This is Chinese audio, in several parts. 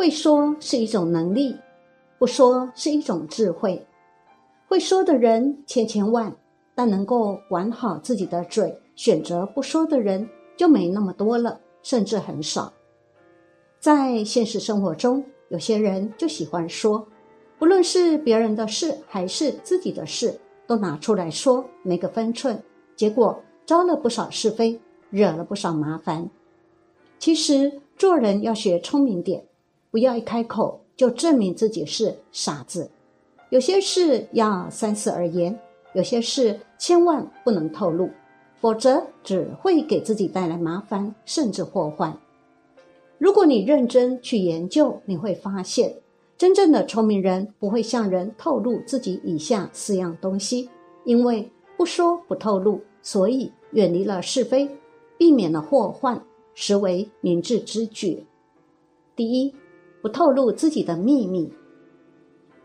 会说是一种能力，不说是一种智慧。会说的人千千万，但能够管好自己的嘴，选择不说的人就没那么多了，甚至很少。在现实生活中，有些人就喜欢说，不论是别人的事还是自己的事，都拿出来说，没个分寸，结果招了不少是非，惹了不少麻烦。其实做人要学聪明点，不要一开口就证明自己是傻子。有些事要三思而言，有些事千万不能透露，否则只会给自己带来麻烦，甚至祸患。如果你认真去研究，你会发现，真正的聪明人不会向人透露自己以下四样东西，因为不说不透露，所以远离了是非，避免了祸患，实为明智之举。第一，不透露自己的秘密。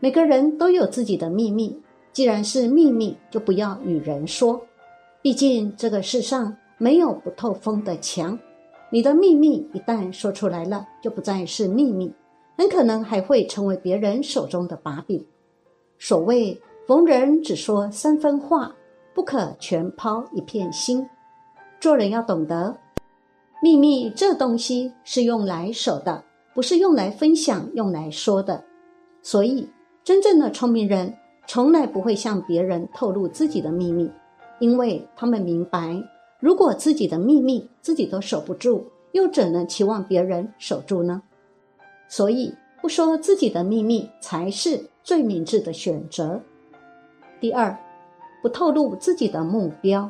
每个人都有自己的秘密，既然是秘密，就不要与人说。毕竟这个世上没有不透风的墙。你的秘密一旦说出来了，就不再是秘密，很可能还会成为别人手中的把柄。所谓逢人只说三分话，不可全抛一片心。做人要懂得，秘密这东西是用来守的，不是用来分享、用来说的。所以。真正的聪明人从来不会向别人透露自己的秘密，因为他们明白，如果自己的秘密自己都守不住，又怎能期望别人守住呢？所以，不说自己的秘密才是最明智的选择。第二，不透露自己的目标。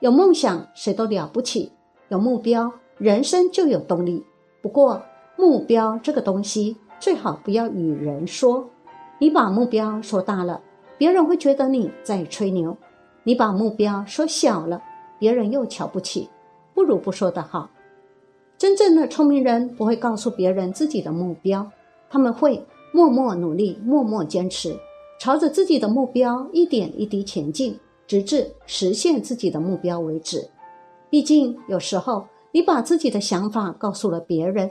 有梦想谁都了不起，有目标人生就有动力。不过，目标这个东西最好不要与人说。你把目标说大了，别人会觉得你在吹牛；你把目标说小了，别人又瞧不起。不如不说的好。真正的聪明人不会告诉别人自己的目标，他们会默默努力，默默坚持，朝着自己的目标一点一滴前进，直至实现自己的目标为止。毕竟有时候你把自己的想法告诉了别人，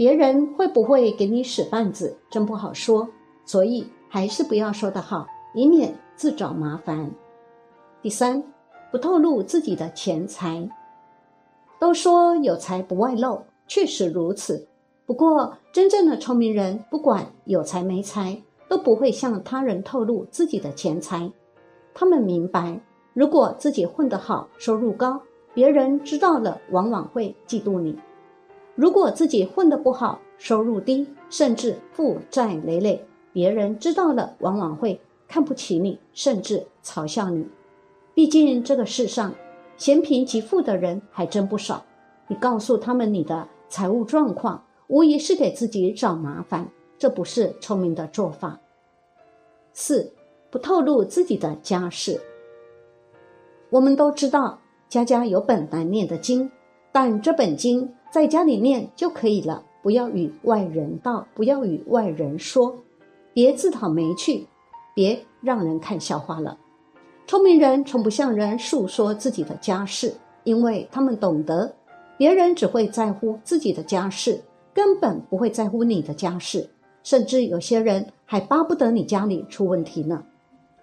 别人会不会给你使绊子，真不好说。所以还是不要说的好，以免自找麻烦。第三，不透露自己的钱财。都说有财不外露，确实如此。不过，真正的聪明人，不管有财没财，都不会向他人透露自己的钱财。他们明白，如果自己混得好，收入高，别人知道了，往往会嫉妒你；如果自己混得不好，收入低，甚至负债累累。别人知道了，往往会看不起你，甚至嘲笑你。毕竟这个世上，嫌贫及富的人还真不少。你告诉他们你的财务状况，无疑是给自己找麻烦，这不是聪明的做法。四，不透露自己的家事。我们都知道，家家有本难念的经，但这本经在家里念就可以了，不要与外人道，不要与外人说。别自讨没趣，别让人看笑话了。聪明人从不向人诉说自己的家事，因为他们懂得，别人只会在乎自己的家事，根本不会在乎你的家事。甚至有些人还巴不得你家里出问题呢。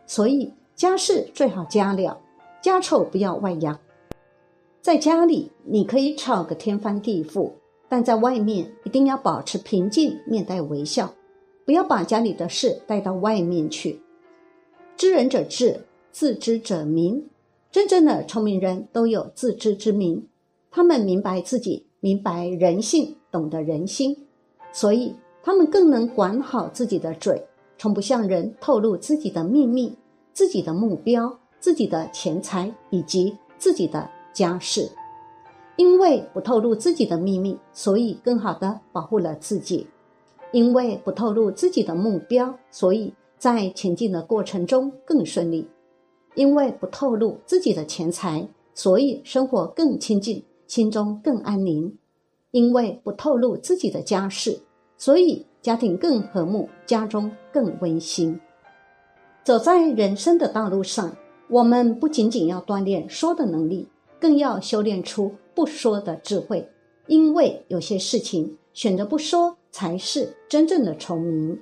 所以家事最好家了，家丑不要外扬。在家里你可以吵个天翻地覆，但在外面一定要保持平静，面带微笑。不要把家里的事带到外面去。知人者智，自知者明。真正的聪明人都有自知之明，他们明白自己，明白人性，懂得人心，所以他们更能管好自己的嘴，从不向人透露自己的秘密、自己的目标、自己的钱财以及自己的家事。因为不透露自己的秘密，所以更好的保护了自己。因为不透露自己的目标，所以在前进的过程中更顺利；因为不透露自己的钱财，所以生活更清净，心中更安宁；因为不透露自己的家事，所以家庭更和睦，家中更温馨。走在人生的道路上，我们不仅仅要锻炼说的能力，更要修炼出不说的智慧。因为有些事情选择不说。才是真正的聪明。